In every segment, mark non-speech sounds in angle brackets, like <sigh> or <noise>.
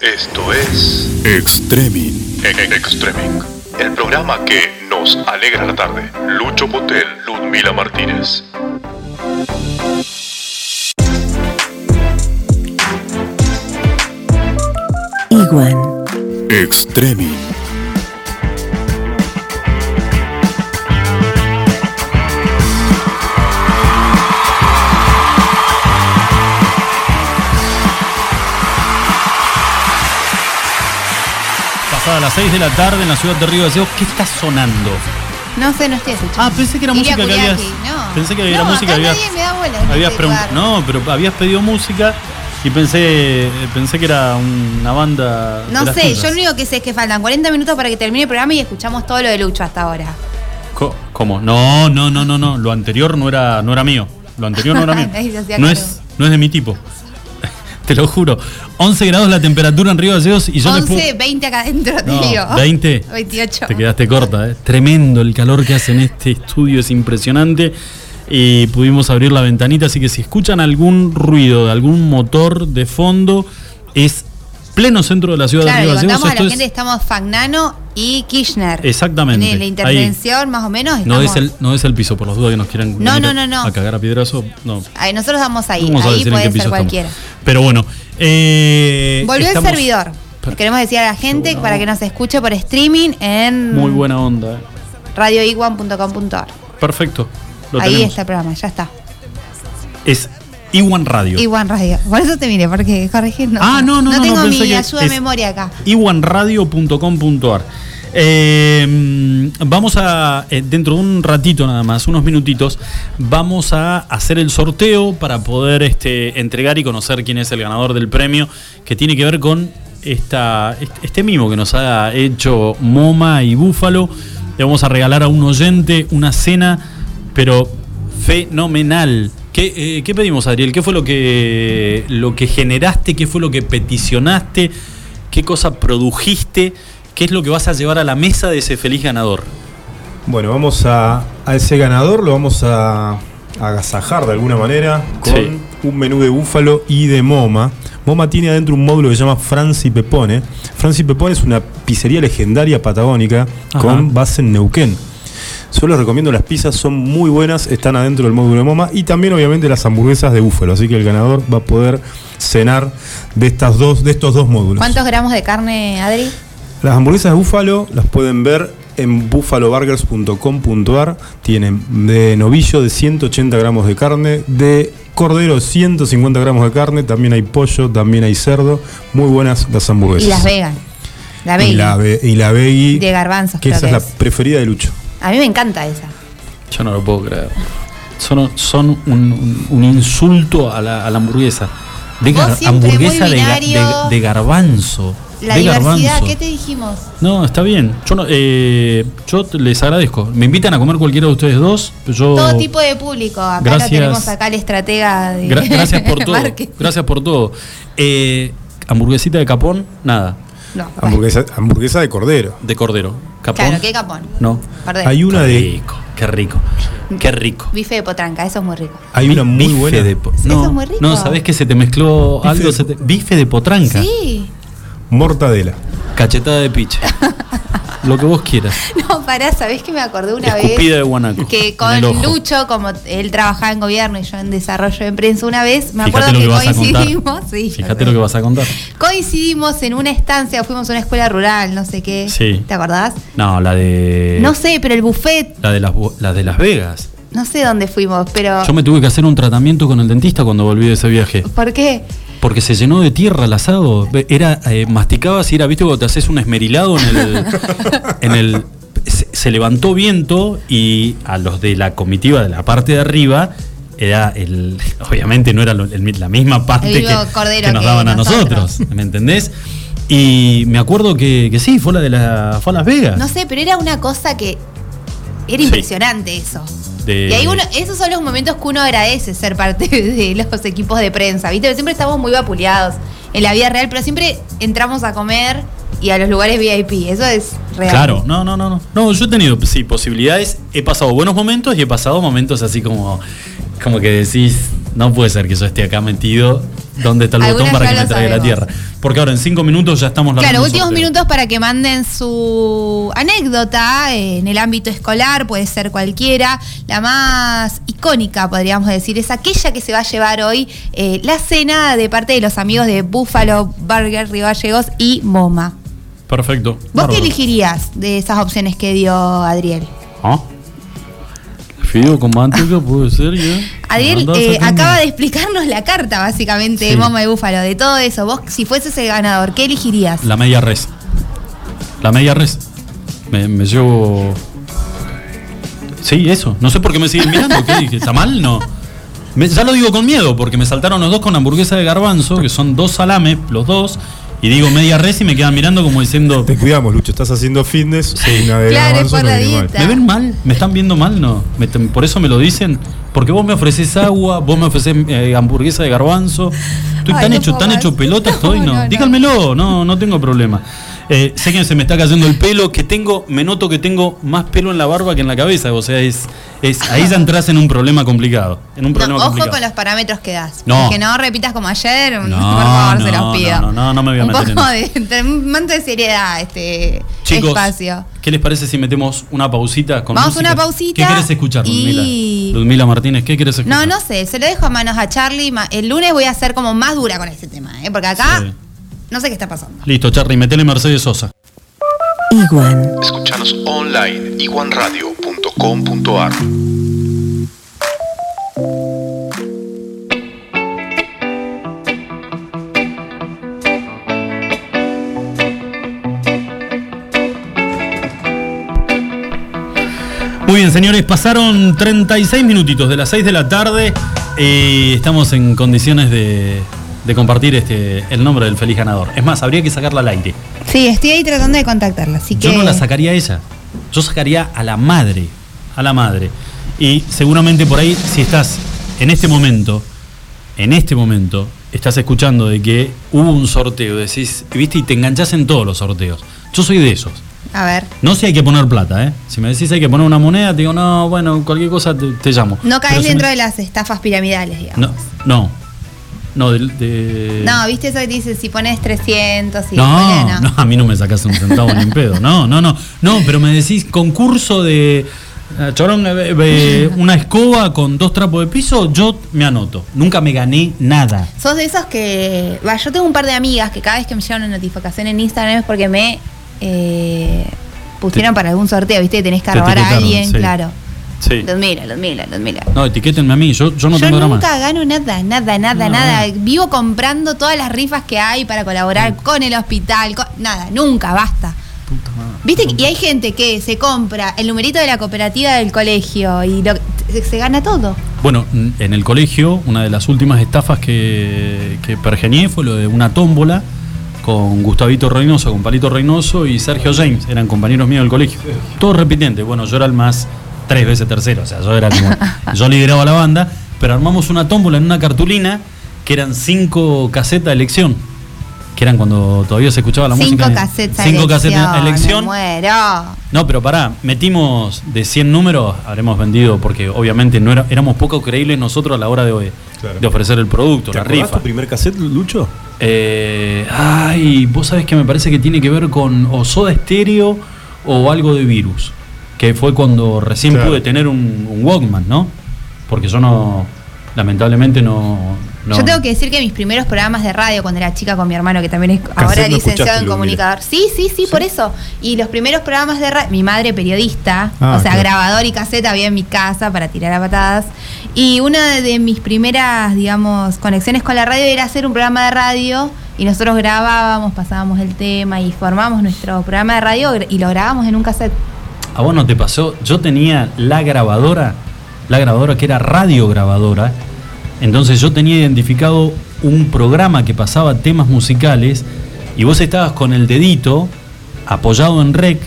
Esto es Extremin. E- Extreming, el programa que nos alegra la tarde. Lucho Potel, Ludmila Martínez. Iguan. Extremin. Pasada las 6 de la tarde en la ciudad de Río de Janeiro, ¿qué está sonando? No sé, no estoy escuchando. Ah, pensé que era música que habías. no. Pensé que era No, música que habías. nadie me da bola en habías este lugar. No, pero habías pedido música y pensé pensé que era una banda. No sé, yo lo único que sé es que faltan 40 minutos para que termine el programa y escuchamos todo lo de Lucho hasta ahora. Co- ¿Cómo? No, no, no, no, no. Lo anterior no era, no era mío. Lo anterior no era <laughs> mío. No, es, no es de mi tipo. Te lo juro. 11 grados la temperatura en Río Gallegos y yo 11, después. 20 acá adentro, No, digo. 20. 28. Te quedaste corta, ¿eh? Tremendo el calor que hace en este estudio, es impresionante. Y pudimos abrir la ventanita, así que si escuchan algún ruido de algún motor de fondo, es pleno centro de la ciudad Claro, de Río Gallegos. a la gente es- estamos Fagnano y Kirchner. Exactamente. En la intervención, más o menos. no, es el, no es el piso, por las dudas que nos quieran No, no, no, no. a cagar a piedrazo. No. Ahí, nosotros vamos ahí. Vamos ahí puede ser estamos. cualquiera. Pero bueno. eh, Volvió estamos- el servidor. Queremos decir a la gente para que nos escuche por streaming en Muy buena onda. eh. radioiguan.com.ar. Perfecto. Lo Ahí tenemos. está el programa, ya está. Es Iwan Radio. Iguan Radio. Por eso te miré, porque corregir no. Ah, no, no, no, No tengo no, mi ayuda de memoria acá. iwanradio.com.ar. Eh, vamos a, eh, dentro de un ratito nada más, unos minutitos, vamos a hacer el sorteo para poder este, entregar y conocer quién es el ganador del premio, que tiene que ver con esta, este, este mimo que nos ha hecho Moma y Búfalo. Le vamos a regalar a un oyente una cena, pero fenomenal. ¿Qué, eh, qué pedimos, Adriel? ¿Qué fue lo que, lo que generaste? ¿Qué fue lo que peticionaste? ¿Qué cosa produjiste? ¿Qué es lo que vas a llevar a la mesa de ese feliz ganador? Bueno, vamos a, a ese ganador, lo vamos a, a agasajar de alguna manera con Sí. un menú de búfalo y de Moma. Moma tiene adentro un módulo que se llama Franci Pepone. Franci Pepone es una pizzería legendaria patagónica Ajá. con base en Neuquén. Yo les recomiendo las pizzas, son muy buenas, están adentro del módulo de Moma y también obviamente las hamburguesas de búfalo, así que el ganador va a poder cenar de estas dos de estos dos módulos. ¿Cuántos gramos de carne, Adri? Las hamburguesas de búfalo las pueden ver en buffaloburgers.com.ar. Tienen de novillo de 180 gramos de carne, de cordero 150 gramos de carne, también hay pollo, también hay cerdo. Muy buenas las hamburguesas. Y las vegan. La Y veggie. la, y la veggie, De garbanzos, que esa que es la preferida de Lucho. A mí me encanta esa. Yo no lo puedo creer. Son, son un, insulto a la, a la hamburguesa. De gar- hamburguesa de, garbanzo. La de diversidad, garbanzo. ¿qué te dijimos? No, está bien. Yo, no, eh, yo les agradezco. Me invitan a comer cualquiera de ustedes dos. Yo, Todo tipo de público. Acá Gracias. lo tenemos acá el estratega de Gra- gracias <laughs> por todo. Gracias por todo. Eh, hamburguesita de capón, nada. No. Hamburguesa, hamburguesa de cordero. De cordero. ¿Capón? Claro, qué capón. No. Perdón. Hay una Qué de rico, qué rico. Qué rico. Bife de potranca, eso es muy rico. hay una muy bife buena de po- Eso no, es muy rico. No, ¿sabés que se te mezcló Bife algo? de Se po- te- bife de potranca. Sí. Mortadela. Cachetada de piche. Lo que vos quieras. <laughs> No, pará, ¿sabés que me acordé una Escupida de vez? guanaco. Que con. Lucho, como él trabajaba en gobierno y yo en desarrollo de prensa una vez, me Fíjate acuerdo lo que, coincidimos. sí, Fíjate lo que vas a contar. Coincidimos en una estancia, fuimos a una escuela rural, no sé qué. Sí. ¿Te acordás? No, la de. No sé, pero el buffet, La de las, la de Las Vegas. no sé dónde fuimos, pero. Yo me tuve que hacer un tratamiento con el dentista cuando volví de ese viaje. ¿Por qué? Porque se llenó de tierra el asado. Era, eh, masticabas y era, viste, cuando te haces un esmerilado en el. <laughs> en el se, se levantó viento y a los de la comitiva de la parte de arriba. Era el. Obviamente no era el la misma parte que, nos que daban a nosotros. nosotros. ¿Me entendés? Y me acuerdo que, que sí, fue la de la. Fue a Las Vegas. No sé, pero era una cosa que. Era Sí. impresionante eso. De- Y ahí uno, esos son los momentos que uno agradece ser parte <laughs> de los equipos de prensa, ¿viste? Porque siempre estamos muy vapuleados en la vida real, pero siempre entramos a comer y a los lugares VIP. Eso es real. Claro, no, no, no, no. No, yo he tenido, sí, posibilidades. He pasado buenos momentos y he pasado momentos así como, como que decís, no puede ser que yo esté acá metido. ¿Dónde está el botón para que me traiga la tierra? Porque ahora en cinco minutos ya estamos Claro, últimos sorteo. minutos para que manden su anécdota eh, en el ámbito escolar, puede ser cualquiera. La más icónica, podríamos decir, es aquella que se va a llevar hoy eh, la cena de parte de los amigos de Buffalo Burger, Río Gallegos y MoMA. Perfecto. ¿Vos Bárbaro. qué elegirías de esas opciones que dio Adriel? ¿Ah? Fideo con manteca puede ser ya. Adriel eh, acaba de explicarnos la carta, básicamente, de Sí. MoMA y Búfalo, de todo eso. Vos, si fueses el ganador, ¿qué elegirías? La media res. La media res. Me, me llevo. Sí, eso. No sé por qué me siguen mirando. ¿Qué dije? ¿Está mal? No. Me- ya lo digo con miedo, porque me saltaron los dos con hamburguesa de garbanzo, que son dos salames, los dos. Y digo media res y me quedan mirando como diciendo. Te cuidamos, Lucho, estás haciendo fitness. Sí. una de Claro, no. ¿Me ven mal? ¿Me están viendo mal? No. Me te- por eso me lo dicen. Porque vos me ofreces agua, vos me ofreces eh, hamburguesa de garbanzo. Estoy Ay, tan no hecho, tan más. hecho pelota <laughs> estoy, No, no. no, no. Díganmelo, no, no tengo problema. Eh, sé que se me está cayendo el pelo, que tengo, me noto que tengo más pelo en la barba que en la cabeza. O sea, es, es ahí ya entras en un problema complicado. En un No, problema ojo complicado. con los parámetros que das. No. Que no repitas como ayer, No, por favor, se no, los pido. no, no, no, no me voy a un meter poco de, un manto de seriedad este Chicos, espacio. ¿qué les parece si metemos una pausita con Vamos música? una pausita ¿Qué querés escuchar, Ludmila? y- Ludmila Martínez, ¿qué querés escuchar? No, no sé, se lo dejo a manos a Charlie. El lunes voy a ser como más dura con este tema, ¿eh? porque acá Sí. No sé qué está pasando. Listo, Charlie, metele Mercedes Sosa. Iguan. Escuchanos online iguanradio.com.ar Muy bien, señores, pasaron 36 minutitos de las 6 de la tarde y estamos en condiciones de, de compartir este, el nombre del feliz ganador. Es más, habría que sacarla al aire. Sí, estoy ahí tratando de contactarla, así que. Yo no la sacaría a ella, yo sacaría a la madre, a la madre. Y seguramente por ahí, si estás en este momento, en este momento, estás escuchando de que hubo un sorteo, decís, viste, y te enganchás en todos los sorteos. Yo soy de esos. A ver. No sé hay que poner plata, ¿eh? Si me decís hay que poner una moneda, te digo, no, bueno, cualquier cosa te, te llamo. No caes Pero si dentro me- de las estafas piramidales, digamos. No, no. No, de... de- No, viste eso que dice, si pones 300 y no, no, a mí no me sacas un centavo ni en pedo. No, no, no. No, pero me decís concurso de... eh, Chorón, eh, eh, una escoba con dos trapos de piso, yo me anoto. Nunca me gané nada. Sos de esos que. Va, yo tengo un par de amigas que cada vez que me llega una notificación en Instagram es porque me eh, pusieron Te- para algún sorteo, ¿viste? Tenés que te robar a alguien, sí. claro. Sí. Ludmila, Ludmila, Ludmila. No, etiquétenme a mí, yo, yo no yo tengo drama. nunca gano nada, nada, nada, No. nada. Vivo comprando todas las rifas que hay para colaborar con el hospital. con- nada, nunca, basta. Puta madre. ¿Viste? Y hay gente que se compra el numerito de la cooperativa del colegio y lo- se, se gana todo. Bueno, en el colegio, una de las últimas estafas que, que pergeñé fue lo de una tómbola con Gustavito Reynoso, con Palito Reynoso y Sergio James, eran compañeros míos del colegio. Todos repitentes, bueno, yo era el más tres veces tercero, o sea, yo era como, <laughs> yo lideraba la banda, pero armamos una tómbola en una cartulina que eran cinco casetas de elección, que eran cuando todavía se escuchaba la Cinco música. cassettes a Cinco casetas a elección. Me muero. No, pero pará, metimos de 100 números, habremos vendido, porque obviamente no era, éramos poco creíbles nosotros a la hora de, Claro. de ofrecer el producto, ¿Te la rifa. tu primer cassette, Lucho? Eh, ay, vos sabés que me parece que tiene que ver con o Soda Stereo o algo de virus, que fue cuando recién Claro. pude tener un, un Walkman, ¿no? Porque yo no, lamentablemente no... no- Yo tengo que decir que mis primeros programas de radio cuando era chica con mi hermano, que también es ahora no licenciado en comunicador. Sí, sí, sí, por eso. Y los primeros programas de radio, mi madre periodista, Ah, o sea, claro. grabador y caseta había en mi casa para tirar a patadas. Y una de mis primeras, digamos, conexiones con la radio era hacer un programa de radio y nosotros grabábamos, pasábamos el tema y formábamos nuestro programa de radio y lo grabábamos en un cassette. ¿A vos no te pasó? Yo tenía la grabadora, la grabadora que era radiograbadora, entonces yo tenía identificado un programa que pasaba temas musicales y vos estabas con el dedito apoyado en rec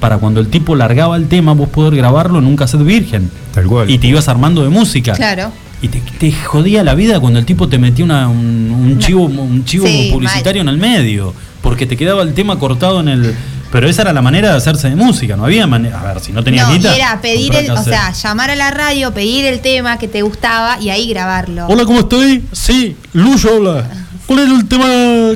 para cuando el tipo largaba el tema vos poder grabarlo en un cassette virgen. Tal cual. Y te ibas armando de música. Claro. Y te, te jodía la vida cuando el tipo te metía una- un, un chivo, un chivo Sí, publicitario en el medio. Porque te quedaba el tema cortado en el. Pero esa era la manera de hacerse de música, no había manera. A ver, si no tenías No, guita, era pedir el, o sea, llamar a la radio, pedir el tema que te gustaba y ahí grabarlo. Hola, ¿cómo estoy? Sí, Lucho, hola. ¿cuál era el tema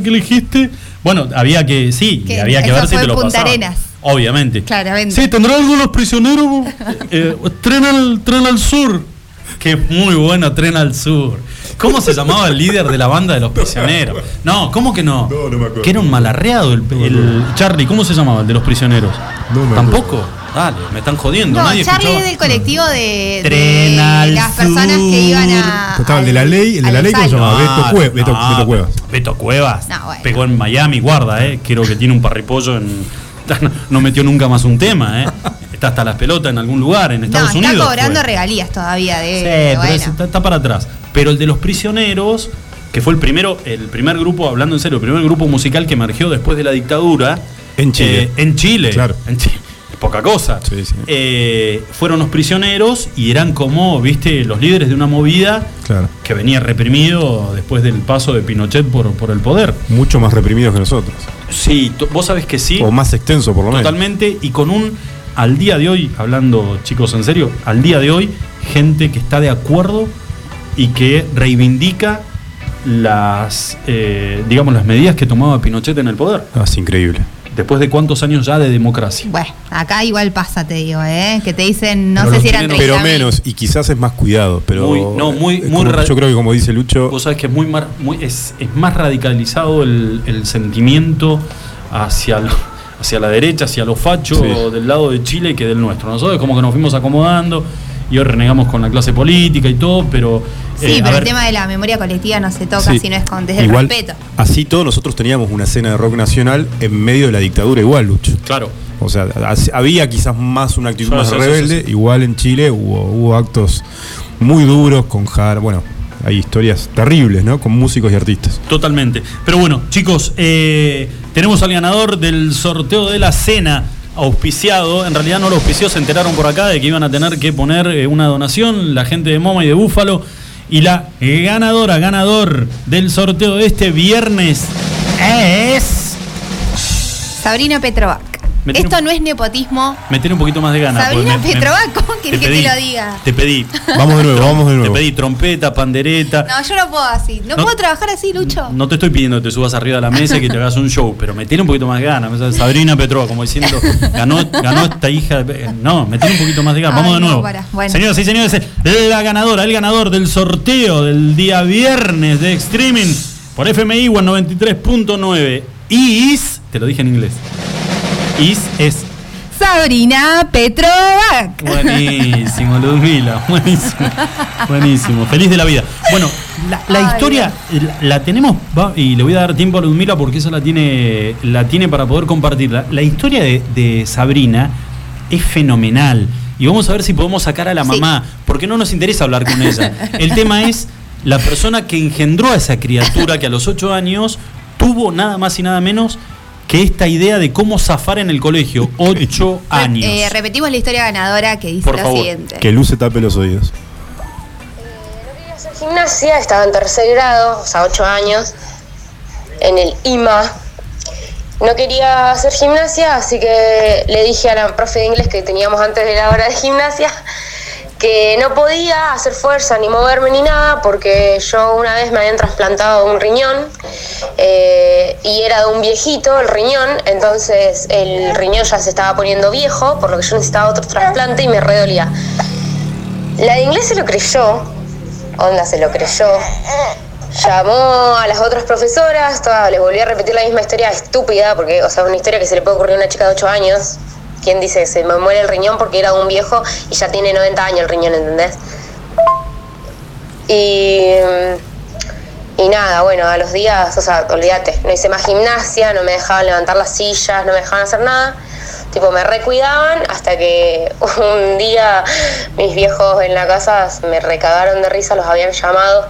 que elegiste? Bueno, había que, sí, Que había que ver si te lo Punta. Arenas. Obviamente. Claramente. Sí, ¿tendrá algunos prisioneros? <laughs> Eh, tren, al, tren al sur. Que es muy bueno, Tren al Sur. ¿Cómo se llamaba el líder de la banda de los prisioneros? No, ¿cómo que no? No, no me acuerdo. Que era un malarreado el, el Charlie. ¿Cómo se llamaba el de los prisioneros? No me ¿Tampoco? Dale, me están jodiendo. No, Nadie Charlie escuchaba. es del colectivo de, de Tren al las personas que iban a. Estaba el de la ley, el de la ley, ¿cómo se salvo. llama? Beto Cue- Beto- no, Beto Cuevas. Beto Cuevas. No, bueno. Pegó en Miami, guarda, eh. Creo que tiene un parripollo en. No, <laughs> no metió nunca más un tema, eh. <laughs> Está hasta las pelotas en algún lugar, en No, Estados está Unidos. cobrando fue. regalías todavía de. Sí, pero bueno. está, está para atrás. Pero el de los prisioneros, que fue el primero, el primer grupo, hablando en serio, el primer grupo musical que emergió después de la dictadura. En Chile. eh, en Chile. Claro. En Chile. Poca cosa. Sí, sí. Eh, fueron los prisioneros y eran como, viste, los líderes de una movida Claro. que venía reprimido después del paso de Pinochet por, por el poder. Mucho más reprimidos que nosotros. Sí, vos sabés que sí. O más extenso, por lo menos. Totalmente, y con un, al día de hoy, hablando chicos en serio, al día de hoy, gente que está de acuerdo y que reivindica las, eh, digamos, las medidas que tomaba Pinochet en el poder, Ah, es increíble. después de cuántos años ya de democracia. Bueno, acá igual pasa, te digo, ¿eh? Que te dicen, no Pero sé si eran chilenos- 30.000. Pero menos, y quizás es más cuidado, pero. Muy- no, muy- eh, muy como- ra- yo creo que como dice Lucho. Vos sabés que es muy, mar- muy- es, es más radicalizado el, el sentimiento hacia, lo- hacia la derecha, hacia los fachos Sí. del lado de Chile que del nuestro. Nosotros como que nos fuimos acomodando y hoy renegamos con la clase política y todo, pero... Sí, eh, pero el ver, tema de la memoria colectiva no se toca Sí. si no es con, desde Igual, el respeto. Así todos nosotros teníamos una escena de rock nacional en medio de la dictadura, igual, Lucho. Claro. O sea, había quizás más una actitud más sí, rebelde. sí, sí. Igual en Chile hubo, hubo actos muy duros con Jara. Bueno, hay historias terribles, ¿no? Con músicos y artistas. Totalmente. Pero bueno, chicos, eh, tenemos al ganador del sorteo de la cena auspiciado. En realidad no lo auspició, se enteraron por acá de que iban a tener que poner eh, una donación la gente de Moma y de Búfalo. Y la ganadora, ganador del sorteo de este viernes es... Sabrina Petrovac. Esto un- no es nepotismo. Me tiene un poquito más de ganas. Sabrina porque me- me- Petrovac, ¿cómo querés que te lo diga? Te pedí. <laughs> Vamos de nuevo, vamos de Te nuevo. pedí trompeta, pandereta. No, yo no puedo así. No, No. puedo trabajar así, Lucho. No te estoy pidiendo que te subas arriba de la mesa y que te hagas un show, pero me tiene un poquito más de ganas. Sabrina Petrova, como diciendo, ganó, ganó esta hija. de- No, me tiene un poquito más de ganas. Vamos de no, nuevo. para. Bueno. Señoras y señores, la ganadora, el ganador del sorteo del día viernes de streaming por FMI One 93.9 is, te lo dije en inglés, is es Sabrina Petrovac. Buenísimo, Ludmila, buenísimo, buenísimo, feliz de la vida. Bueno, la, historia la, la tenemos, va, y le voy a dar tiempo a Ludmila porque esa la tiene, la tiene para poder compartirla. La historia de, de Sabrina es fenomenal y vamos a ver si podemos sacar a la Sí. mamá, porque no nos interesa hablar con ella. El <laughs> tema es la persona que engendró a esa criatura que a los ocho años tuvo nada más y nada menos que esta idea de cómo zafar en el colegio. <laughs> Ocho Re- años. eh, repetimos la historia ganadora que dice Por lo favor. siguiente. Que Luce tape los oídos. quería hacer gimnasia, estaba en tercer grado, o sea, ocho años, en el IMA. No quería hacer gimnasia, así que le dije a la profe de inglés que teníamos antes de la hora de gimnasia que no podía hacer fuerza ni moverme ni nada porque yo una vez me habían trasplantado un riñón eh, y era de un viejito el riñón, entonces el riñón ya se estaba poniendo viejo, por lo que yo necesitaba otro trasplante y me redolía. La de inglés se lo creyó, onda se lo creyó. Llamó a las otras profesoras, todas, les volví a repetir la misma historia estúpida, porque, o sea, una historia que se le puede ocurrir a una chica de 8 años. ¿Quién dice se me muere el riñón porque era un viejo y ya tiene 90 años el riñón, ¿entendés? Y, y nada, bueno, a los días, o sea, olvídate, no hice más gimnasia, no me dejaban levantar las sillas, no me dejaban hacer nada. Tipo, me recuidaban hasta que <laughs> un día mis viejos en la casa me recagaron de risa, los habían llamado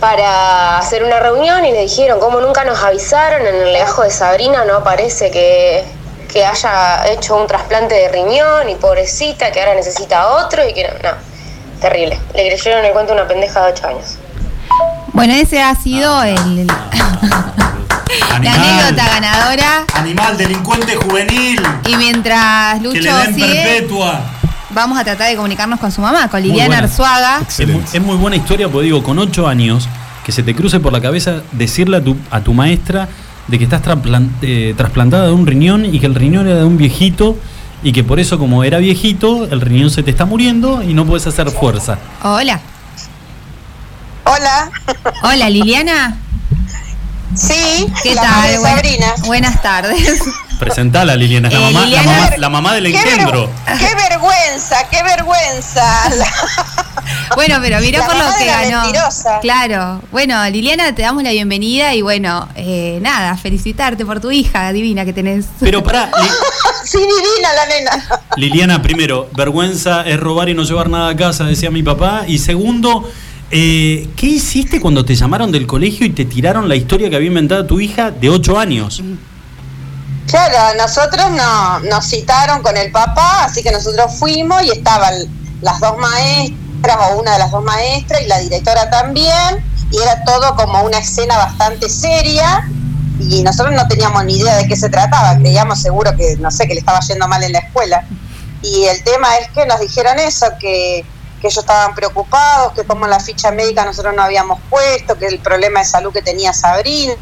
para hacer una reunión y le dijeron, como nunca nos avisaron, en el legajo de Sabrina no aparece que, que haya hecho un trasplante de riñón y pobrecita, que ahora necesita otro y que no, no, terrible. Le creyeron el cuento a una pendeja de 8 años. Bueno, ese ha sido el, la anécdota ganadora. Animal, delincuente juvenil. Y mientras Que le Lucho den sigue, perpetua. vamos a tratar de comunicarnos con su mamá, con Liliana. Arzuaga. Es muy, es muy buena historia, porque digo, con ocho años, que se te cruce por la cabeza decirle a tu, a tu maestra de que estás eh, trasplantada de un riñón y que el riñón era de un viejito y que por eso como era viejito, el riñón se te está muriendo y no puedes hacer fuerza. Hola. Hola, Hola, Liliana. sí, ¿Qué la tal? madre de Buena- Sabrina. Buenas tardes. Presentala, Liliana, es la, mamá, la, Liliana- mamá, la mamá del Qué, ver- engendro. qué vergüenza, qué vergüenza. <laughs> Bueno, pero mirá La por lo que ganó. mentirosa. Claro. Bueno, Liliana, te damos la bienvenida y bueno, eh, nada, felicitarte por tu hija divina que tenés. Pero pará, <laughs> Li- sí, divina la nena. Liliana, primero, vergüenza es robar y no llevar nada a casa, decía mi papá. Y segundo, eh, ¿qué hiciste cuando te llamaron del colegio y te tiraron la historia que había inventado tu hija de 8 años? Claro, nosotros no, nos citaron con el papá, así que nosotros fuimos y estaban las dos maestras o una de las dos maestras y la directora también, y era todo como una escena bastante seria y nosotros no teníamos ni idea de qué se trataba, creíamos seguro que, no sé, que le estaba yendo mal en la escuela. Y el tema es que nos dijeron eso, que, que ellos estaban preocupados, que como la ficha médica nosotros no habíamos puesto, que el problema de salud que tenía Sabrina.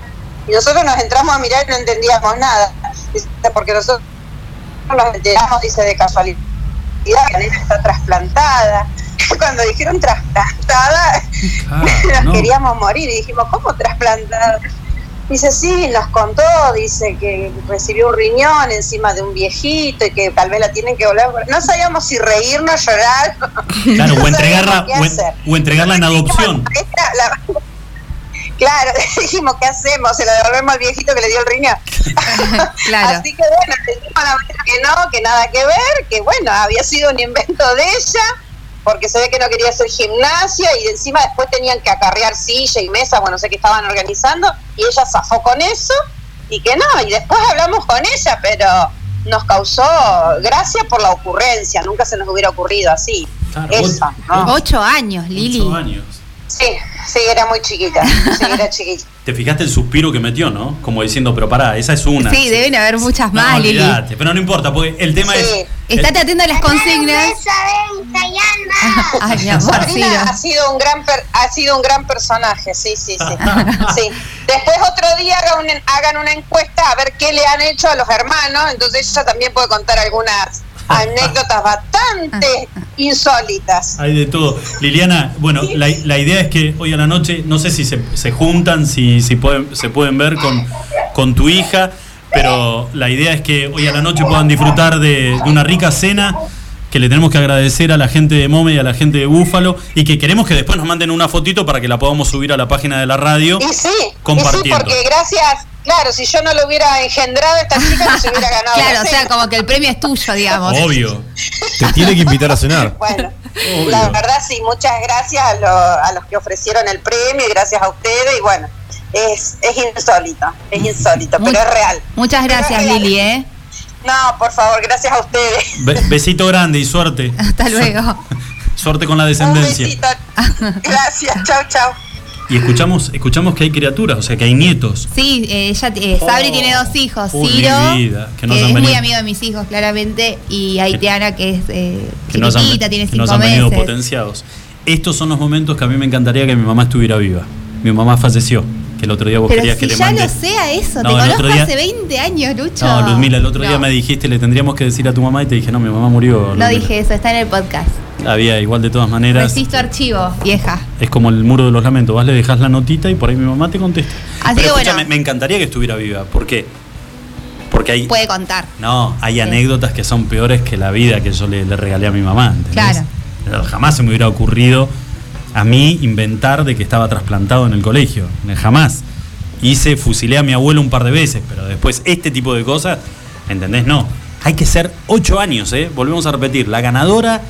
Y nosotros nos entramos a mirar y no entendíamos nada, Dice, porque nosotros nos enteramos, dice, de casualidad, que la nena está trasplantada. <laughs> Cuando dijeron trasplantada, Ah, <laughs> nos no. queríamos morir y dijimos, ¿cómo trasplantada? Dice, sí, nos contó, dice que recibió un riñón encima de un viejito y que tal vez la tienen que volver. No sabíamos si reírnos, llorar. Claro, <laughs> No o entregarla, o, en- o entregarla en adopción. La- Claro, <laughs> dijimos, ¿qué hacemos? Se la devolvemos al viejito que le dio el riñón. <laughs> Claro. Así que bueno, le dijimos a la maestra que no, que nada que ver, que bueno, había sido un invento de ella, porque se ve que no quería hacer gimnasia y encima después tenían que acarrear silla y mesa, bueno, sé que estaban organizando, y ella zafó con eso, y que no, y después hablamos con ella, pero nos causó gracia por la ocurrencia, nunca se nos hubiera ocurrido así. Claro, Eso, ocho- ¿no? Ocho años, Lili. Ocho años. Sí, sí, era muy chiquita, sí, era <laughs> chiquita. Te fijaste el suspiro que metió, ¿no? Como diciendo, pero pará, esa es una. Sí, deben haber muchas No, más, Lili. olvidate, pero no importa, porque el tema Sí. es. Estate atento a las consignas. <laughs> Ay, mi amor, ha sido un gran per- ha sido un gran personaje, sí, sí, sí. <laughs> sí. Después otro día hagan una, hagan una encuesta a ver qué le han hecho a los hermanos, entonces ella también puede contar algunas anécdotas bastante insólitas. Hay de todo. Liliana, bueno, la, la idea es que hoy a la noche, no sé si se, se juntan, si, si pueden, se pueden ver con, con tu hija, pero la idea es que hoy a la noche puedan disfrutar de, de una rica cena que le tenemos que agradecer a la gente de Mome y a la gente de Búfalo y que queremos que después nos manden una fotito para que la podamos subir a la página de la radio. Y sí, y sí, Compartiendo. porque gracias, claro, si yo no lo hubiera engendrado, esta chica no se hubiera <laughs> ganado. Claro, la o sea, como que el premio es tuyo, digamos. Obvio. Te tiene que invitar a cenar. <laughs> Bueno, Obvio. la verdad sí, muchas gracias a, lo- a los que ofrecieron el premio y gracias a ustedes y bueno, es, es insólito, es insólito, Muy- pero es real. Muchas gracias, real. Lili, ¿eh? No, por favor, gracias a ustedes. Be- besito grande y suerte. <laughs> Hasta luego. Suerte con la Un descendencia. besito. Gracias, chau, chau. Y escuchamos, escuchamos que hay criaturas, o sea que hay nietos. Sí, eh, ella, eh, Sabri Oh, tiene dos hijos. uy, Ciro, vida, que no que es muy amigo de mis hijos, claramente. Y Aitiana, que es eh, que nos han, chiquitita, tiene que nos cinco han venido meses. potenciados. Estos son los momentos que a mí me encantaría que mi mamá estuviera viva. Mi mamá falleció, que el otro día vos Pero querías si que le ya mande. lo sé a eso, No, te conozco día- hace 20 años, Lucho. No, Luzmila, el otro día me dijiste, le tendríamos que decir a tu mamá y te dije, no, mi mamá murió. No Luzmila". dije eso, está en el podcast. Había, igual de todas maneras. Resisto archivo, vieja. Es como el muro de los lamentos. Vas, le dejas la notita y por ahí mi mamá te contesta. Así Pero que bueno. me encantaría que estuviera viva. ¿Por qué? Porque hay. Puede contar. No, hay Sí. anécdotas que son peores que la vida que yo le, le regalé a mi mamá. ¿entendés? Claro. Jamás se me hubiera ocurrido a mí inventar de que estaba trasplantado en el colegio. Jamás. Hice, fusilé a mi abuelo un par de veces, pero después este tipo de cosas, ¿entendés? No. Hay que ser ocho años, ¿eh? Volvemos a repetir. La ganadora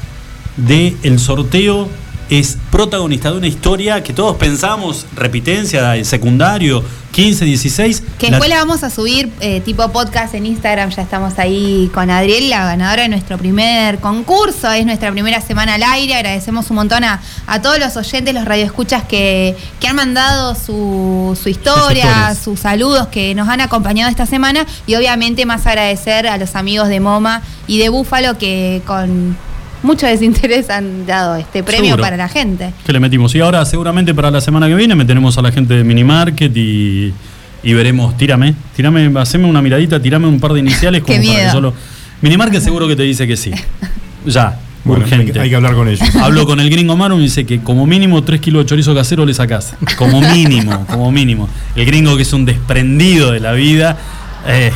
del sorteo es protagonista de una historia que todos pensamos, repitencia, el secundario, 15, 16. Que después la vamos a subir eh, tipo podcast en Instagram. Ya estamos ahí con Adriel, la ganadora de nuestro primer concurso. Es nuestra primera semana al aire. Agradecemos un montón a, a todos los oyentes, los radioescuchas que, que han mandado su, su historia, historias. sus saludos, que nos han acompañado esta semana. Y obviamente más agradecer a los amigos de Moma y de Búfalo que con mucho desinterés han dado este premio Seguro. para la gente. que le metimos. Y ahora seguramente para la semana que viene meteremos a la gente de Minimarket y, y veremos, tírame, tírame, haceme una miradita, tirame un par de iniciales <laughs> como Qué para que miedo. solo. Minimarket seguro que te dice que sí. <laughs> Ya, Bueno, urgente. que, hay que hablar con ellos. <laughs> Hablo con el gringo Maru y dice que como mínimo 3 kilos de chorizo casero le sacás. Como mínimo, como mínimo. El gringo que es un desprendido de la vida, eh,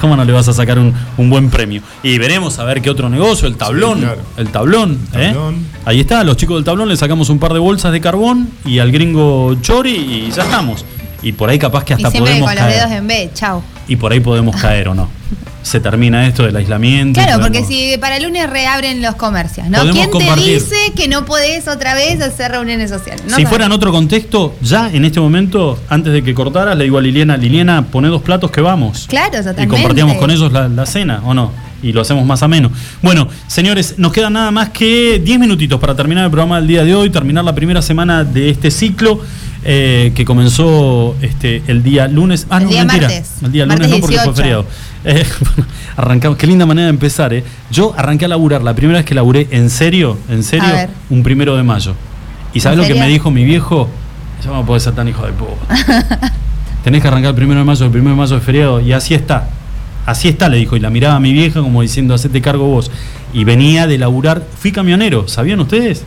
¿cómo no le vas a sacar un, un buen premio? Y veremos a ver qué otro negocio, el tablón. Sí, claro. El tablón, ¿eh? tablón. Ahí está, los chicos del tablón le sacamos un par de bolsas de carbón y al gringo chori y ya estamos. Y por ahí capaz que hasta podemos con los caer. dedos en B, chao. Y por ahí podemos caer o no. <laughs> Se termina esto del aislamiento. y Claro, porque si para el lunes reabren los comercios, ¿no? ¿Quién te dice que no podés otra vez hacer reuniones sociales? No si sabes. fuera en otro contexto, ya en este momento, antes de que cortaras, le digo a Liliana, Liliana, pone dos platos que vamos. Claro, Y totalmente. compartíamos con ellos la, la cena, ¿o no? Y lo hacemos más ameno. Bueno, señores, nos quedan nada más que 10 minutitos para terminar el programa del día de hoy, terminar la primera semana de este ciclo. Eh, que comenzó este el día lunes. Ah, El no, día mentira. martes. El día Martes lunes no, porque fue 18. feriado. Eh, <laughs> arrancamos, qué linda manera de empezar, ¿eh? Yo arranqué a laburar, la primera vez que laburé en serio, en serio, un primero de mayo. ¿Y sabes ¿En lo que me dijo mi viejo? Yo no puedo ser tan hijo de puta. <laughs> Tenés que arrancar el primero de mayo, el primero de mayo es feriado, y así está. Así está, le dijo, y la miraba a mi vieja como diciendo, hacete cargo vos. Y venía de laburar, fui camionero, ¿sabían ustedes?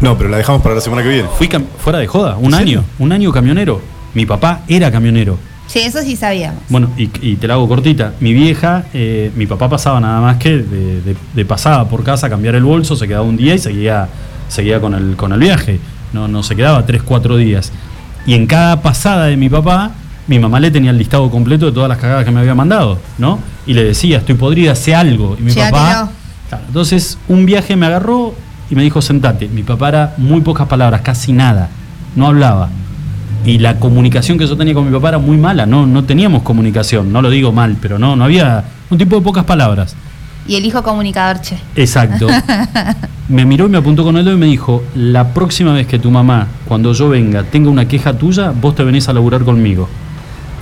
No, pero la dejamos para la semana que viene. Fui fuera de joda, un ¿En año, serio? un año camionero. Mi papá era camionero. Sí, eso sí sabíamos. Bueno, y, y te la hago cortita. Mi vieja, eh, mi papá pasaba nada más que de, de- de pasada por casa a cambiar el bolso, se quedaba un día y seguía, seguía con, el, con el viaje. No, no se quedaba tres, cuatro días. Y en cada pasada de mi papá, mi mamá le tenía el listado completo de todas las cagadas que me había mandado, ¿no? Y le decía, estoy podrida, sé algo. Y mi papá. Claro, entonces, un viaje me agarró y me dijo, sentate. Mi papá era muy pocas palabras, casi nada. No hablaba. Y la comunicación que yo tenía con mi papá era muy mala, no, no teníamos comunicación, no lo digo mal, pero no, no había un tipo de pocas palabras. Y el hijo comunicador, che. Exacto. <laughs> me miró y me apuntó con el dedo y me dijo, la próxima vez que tu mamá, cuando yo venga, tenga una queja tuya, vos te venís a laburar conmigo.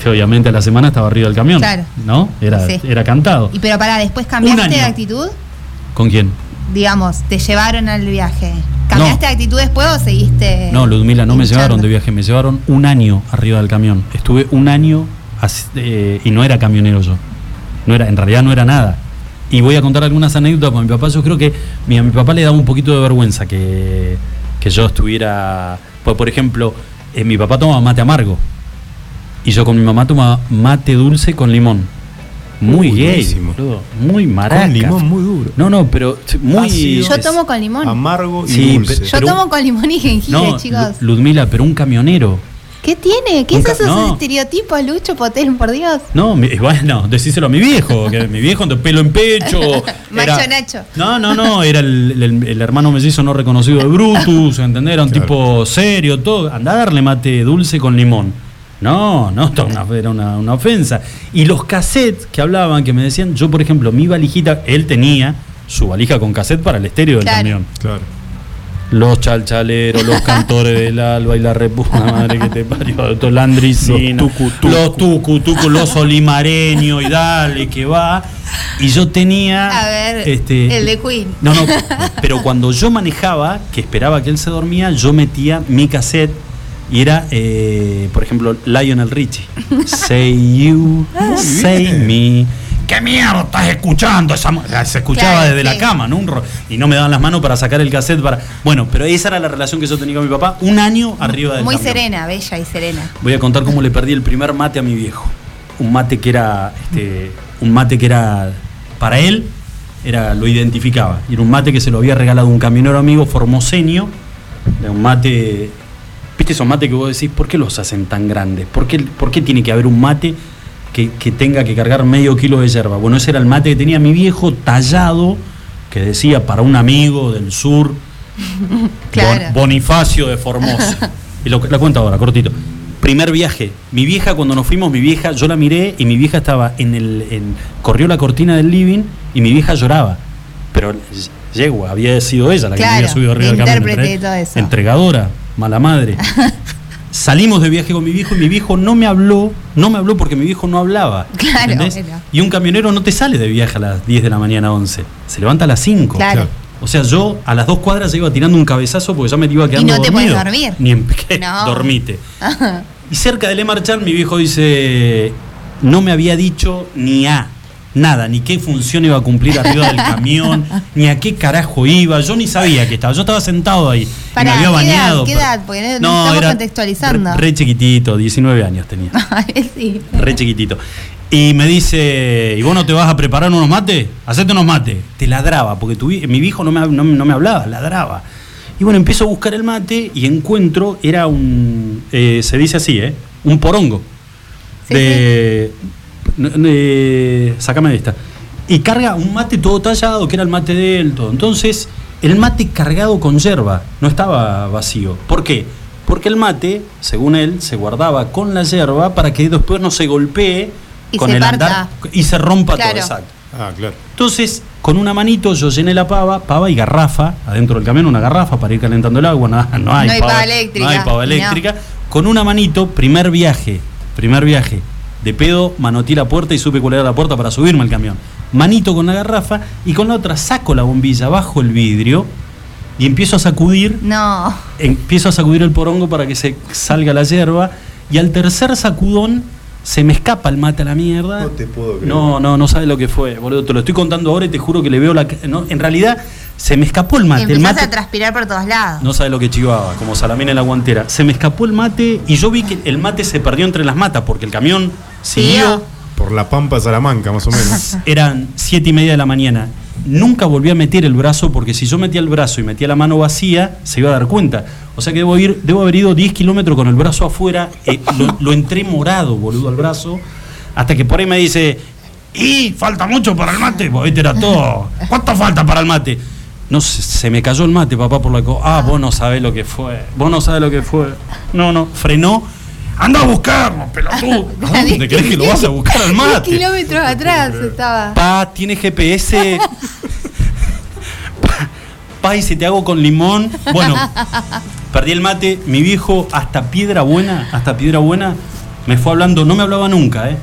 Que obviamente a la semana estaba arriba del camión. Claro. ¿No? Era, Sí. era cantado. Y pero para después cambiaste de actitud, ¿Con quién? Digamos, te llevaron al viaje. ¿Cambiaste No. de actitud después o seguiste? No, Ludmila, no me llevaron de viaje, me llevaron un año arriba del camión. Estuve un año eh, y no era camionero yo. No era, en realidad no era nada. Y voy a contar algunas anécdotas con mi papá. Yo creo que mi- a mi papá le daba un poquito de vergüenza que, que yo estuviera. Pues, por ejemplo, eh, mi papá tomaba mate amargo. Y yo con mi mamá tomaba mate dulce con limón. Muy Uy, gay, boludo. Muy maraca. Con limón muy duro. No, no, pero muy. Ácido. Yo tomo con limón. Amargo y Sí, dulce. Yo pero- tomo con limón y jengibre, No, chicos. Lu- Ludmila, pero un camionero. ¿Qué tiene? ¿Qué Nunca- es esos no. estereotipos, Lucho Potel, por Dios? No, mi- bueno, decíselo a mi viejo, que mi viejo de pelo en pecho. <laughs> Macho Nacho. No, no, no, era el, el- el hermano mellizo no reconocido de Brutus, ¿entendés? Era un Claro. tipo serio, todo. Andá a darle mate dulce con limón. No, no, <laughs> era una- era una, una ofensa. Y los cassettes que hablaban, que me decían, yo por ejemplo, mi valijita, él tenía su valija con cassette para el estéreo del Claro. camión. Claro. Los chalchaleros, los <laughs> cantores del alba y la reputa madre que te parió, los landricinos, Los tucu, tucu. los tucu, tucu, los olimareños y dale que va. Y yo tenía. A ver, este, el de Queen. No, no, pero cuando yo manejaba, que esperaba que él se dormía, yo metía mi cassette y era, eh, por ejemplo, Lionel Richie. <laughs> Say you, say me. ¿Qué mierda estás escuchando? Esa mu-?" O sea, se escuchaba Claro, desde la cama, ¿no? Un ro- y no me daban las manos para sacar el cassette para. Bueno, pero esa era la relación que yo tenía con mi papá, un año arriba del Muy camión. serena, bella y serena. Voy a contar cómo le perdí el primer mate a mi viejo. Un mate que era. Este, un mate que era. Para él, era, lo identificaba. Y era un mate que se lo había regalado un camionero amigo formoseño. Era un mate. ¿Viste esos mates que vos decís, ¿por qué los hacen tan grandes? ¿Por qué, por qué tiene que haber un mate que, que tenga que cargar medio kilo de yerba? Bueno, ese era el mate que tenía mi viejo tallado, que decía para un amigo del sur, <laughs> Claro. Bon- Bonifacio de Formosa. <laughs> y lo, la cuento ahora, cortito. Primer viaje. Mi vieja, cuando nos fuimos, mi vieja, yo la miré y mi vieja estaba en el. en- corrió la cortina del living y mi vieja lloraba. Pero yegua, había sido ella la que Claro, había subido arriba del camión. entre-. Entregadora, mala madre. <laughs> Salimos de viaje con mi viejo y mi viejo no me habló, no me habló porque mi viejo no hablaba. <laughs> Claro. Y un camionero no te sale de viaje a las 10 de la mañana 11, se levanta a las 5. Claro. O sea, yo a las dos cuadras ya iba tirando un cabezazo porque ya me iba quedando no te dormido. dormir. Ni en ¿qué? No. <laughs> dormite. Y cerca de Le Marchand, mi viejo dice, no me había dicho ni a nada, ni qué función iba a cumplir arriba del camión, ni a qué carajo iba. Yo ni sabía que estaba. Yo estaba sentado ahí. Me había ¿qué edad? bañado. ¿Qué edad? Porque no- no estamos contextualizando. Re, re chiquitito, 19 años tenía. <laughs> sí. Re chiquitito. Y me dice, ¿y vos no te vas a preparar unos mates? Hacete unos mates. Te ladraba, porque tu, mi viejo no me, no, no me hablaba, ladraba. Y bueno, empiezo a buscar el mate y encuentro, era un, eh, se dice así, ¿eh? Un porongo. Sí, de, n- de- Sácame de esta. Y carga un mate todo tallado, que era el mate de él, todo. Entonces, el mate cargado con yerba, no estaba vacío. ¿Por qué? Porque el mate, según él, se guardaba con la yerba para que después no se golpee Y con se el parta. andar y se rompa Claro. todo. Exacto. Ah, claro. Entonces, con una manito yo llené la pava, pava y garrafa, adentro del camión una garrafa para ir calentando el agua, <laughs> no, no hay, No hay pava eléctrica, No hay pava no. eléctrica. Con una manito, primer viaje, primer viaje. De pedo, manoteé la puerta y supe cuál era la puerta para subirme al camión. Manito con la garrafa y con la otra saco la bombilla bajo el vidrio y empiezo a sacudir No. empiezo a sacudir el porongo para que se salga la hierba y al tercer sacudón se me escapa el mate a la mierda. No te puedo creer. No, no, no sabes lo que fue, boludo. Te lo estoy contando ahora y te juro que le veo la... No, en realidad se me escapó el mate. El Empezaste mate a transpirar por todos lados. no sabe lo que chivaba, como salamina en la guantera. Se me escapó el mate y yo vi que el mate se perdió entre las matas porque el camión siguió. Por la Pampa Salamanca, más o menos. <laughs> Eran siete y media de la mañana. Nunca volví a meter el brazo porque si yo metía el brazo y metía la mano vacía, se iba a dar cuenta. O sea que debo, ir, debo haber ido 10 kilómetros con el brazo afuera. eh, lo, entré morado, boludo, al brazo. Hasta que por ahí me dice, y falta mucho para el mate. Pues era todo. ¿Cuánto falta para el mate? No, se, se me cayó el mate, papá, por la co Ah, vos no sabés lo que fue. Vos no sabés lo que fue. No, no, frenó. Anda a buscarlo, pelotudo. <laughs> ¿A ¿Dónde crees que lo vas a buscar al 10 mate? kilómetros atrás estaba. Pa, tiene GPS. Pa, <laughs> pa, y si te hago con limón. Bueno, perdí el mate. Mi viejo, hasta Piedra Buena, hasta Piedra Buena, me fue hablando, no me hablaba nunca, ¿eh?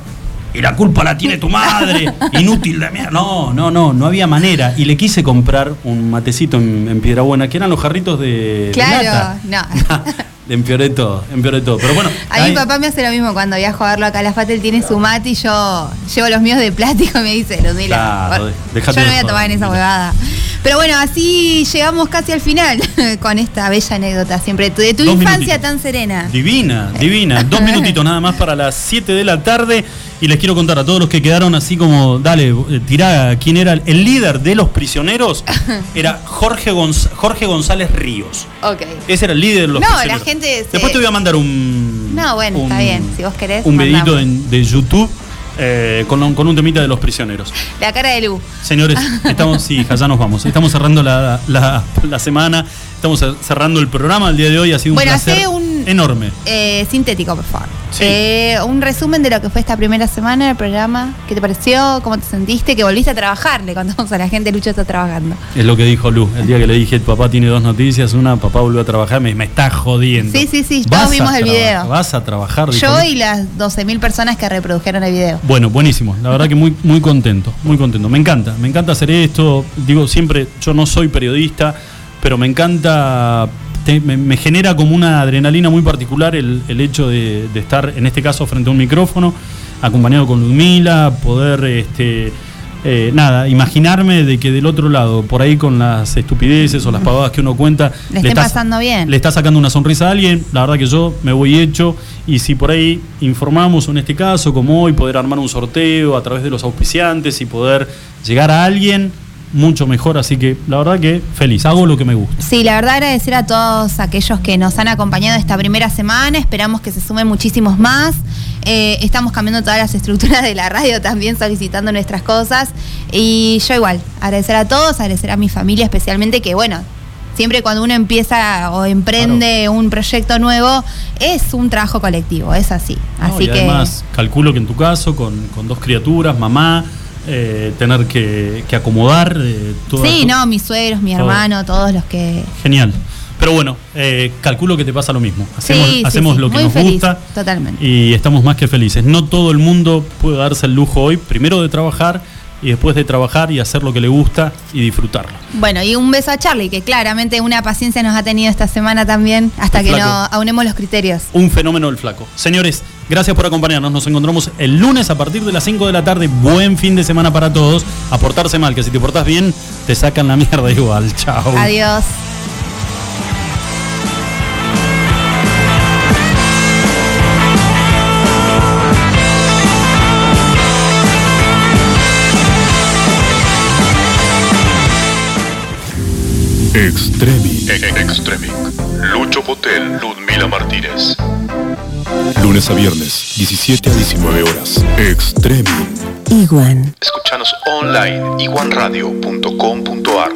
Y la culpa la tiene tu madre, <laughs> inútil de mierda. No, no, no, no había manera. Y le quise comprar un matecito en, en Piedra Buena, que eran los jarritos de. de Claro, lata. no. Empeoré todo, empeoré todo. Pero bueno. A mi papá me hace lo mismo cuando viajo a verlo acá a la Fata, él tiene su mate y yo llevo los míos de plástico y me dice, Ludmila, Claro, por- déjate yo no voy a tomar en esa huevada. Pero bueno, así llegamos casi al final <laughs> con esta bella anécdota siempre de tu, Dos infancia minutitos. tan serena. Divina, divina. Dos <laughs> minutitos nada más para las 7 de la tarde. Y les quiero contar a todos los que quedaron así como, dale, eh, tirá quién era el, líder de los prisioneros. <laughs> Era Jorge, Gonz- Jorge González Ríos. Ok. Ese era el líder de los No, la prisioneros. gente se- Después te voy a mandar un. No, bueno, está bien. Si vos querés, Un videito mandamos. de YouTube eh, con, un- con un temita de los prisioneros. La cara de Lu. Señores, <laughs> estamos, sí, ya nos vamos. Estamos cerrando la, la- la semana, estamos cerrando el programa el día de hoy. Ha sido un Bueno, placer un- enorme. Eh, sintético, por favor. Sí. Eh, un resumen de lo que fue esta primera semana del programa. ¿Qué te pareció? ¿Cómo te sentiste? Que volviste a trabajar. Le contamos <laughs> a la gente, Lucho está trabajando. Es lo que dijo Lu. El día que le dije, papá tiene dos noticias, una, papá volvió a trabajar, me, me está jodiendo. Sí, sí, sí, todos vimos el video. Vas a trabajar. dijo Yo Lu. y las 12.000 personas que reprodujeron el video. Bueno, buenísimo. La verdad que muy, muy contento, muy contento. Me encanta, me encanta hacer esto. Digo siempre, yo no soy periodista, pero me encanta, te- me, me genera como una adrenalina muy particular el, el hecho de, de estar, en este caso, frente a un micrófono, acompañado con Ludmila, poder, este, eh, nada, imaginarme de que del otro lado, por ahí con las estupideces o las pavadas que uno cuenta, Le estás- pasando bien. le está sacando una sonrisa a alguien, la verdad que yo me voy hecho y si por ahí informamos en este caso, como hoy, poder armar un sorteo a través de los auspiciantes y poder llegar a alguien, mucho mejor, así que la verdad que feliz, hago lo que me gusta. Sí, la verdad agradecer a todos aquellos que nos han acompañado esta primera semana. Esperamos que se sumen muchísimos más. Eh, estamos cambiando todas las estructuras de la radio también, solicitando nuestras cosas. Y yo igual, agradecer a todos, agradecer a mi familia especialmente, que bueno, siempre cuando uno empieza o emprende un proyecto nuevo, es un trabajo colectivo, es así. ¿no? Así y que... además, calculo que en tu caso, con, con dos criaturas, mamá, eh, tener que, que acomodar eh, Sí, no, mis suegros, mi todo. hermano, todos los que... Genial. Pero bueno, eh, calculo que te pasa lo mismo. Hacemos, Sí, sí, hacemos sí, lo que muy nos feliz, gusta totalmente. y estamos más que felices. No todo el mundo puede darse el lujo hoy, primero de trabajar y después de trabajar y hacer lo que le gusta y disfrutarlo. Bueno, y un beso a Charlie, que claramente una paciencia nos ha tenido esta semana también, hasta El que no aunemos los criterios. Un fenómeno del flaco. Señores, gracias por acompañarnos. Nos encontramos el lunes a partir de las 5 de la tarde. Buen fin de semana para todos. A portarse mal, que si te portas bien, te sacan la mierda igual. <laughs> Chao. Adiós. Extremi. Extremic. Lucho Potel, Ludmila Martínez. Lunes a viernes, 17 a 19 horas. Extremi. Iguan. Escuchanos online iguanradio.com.ar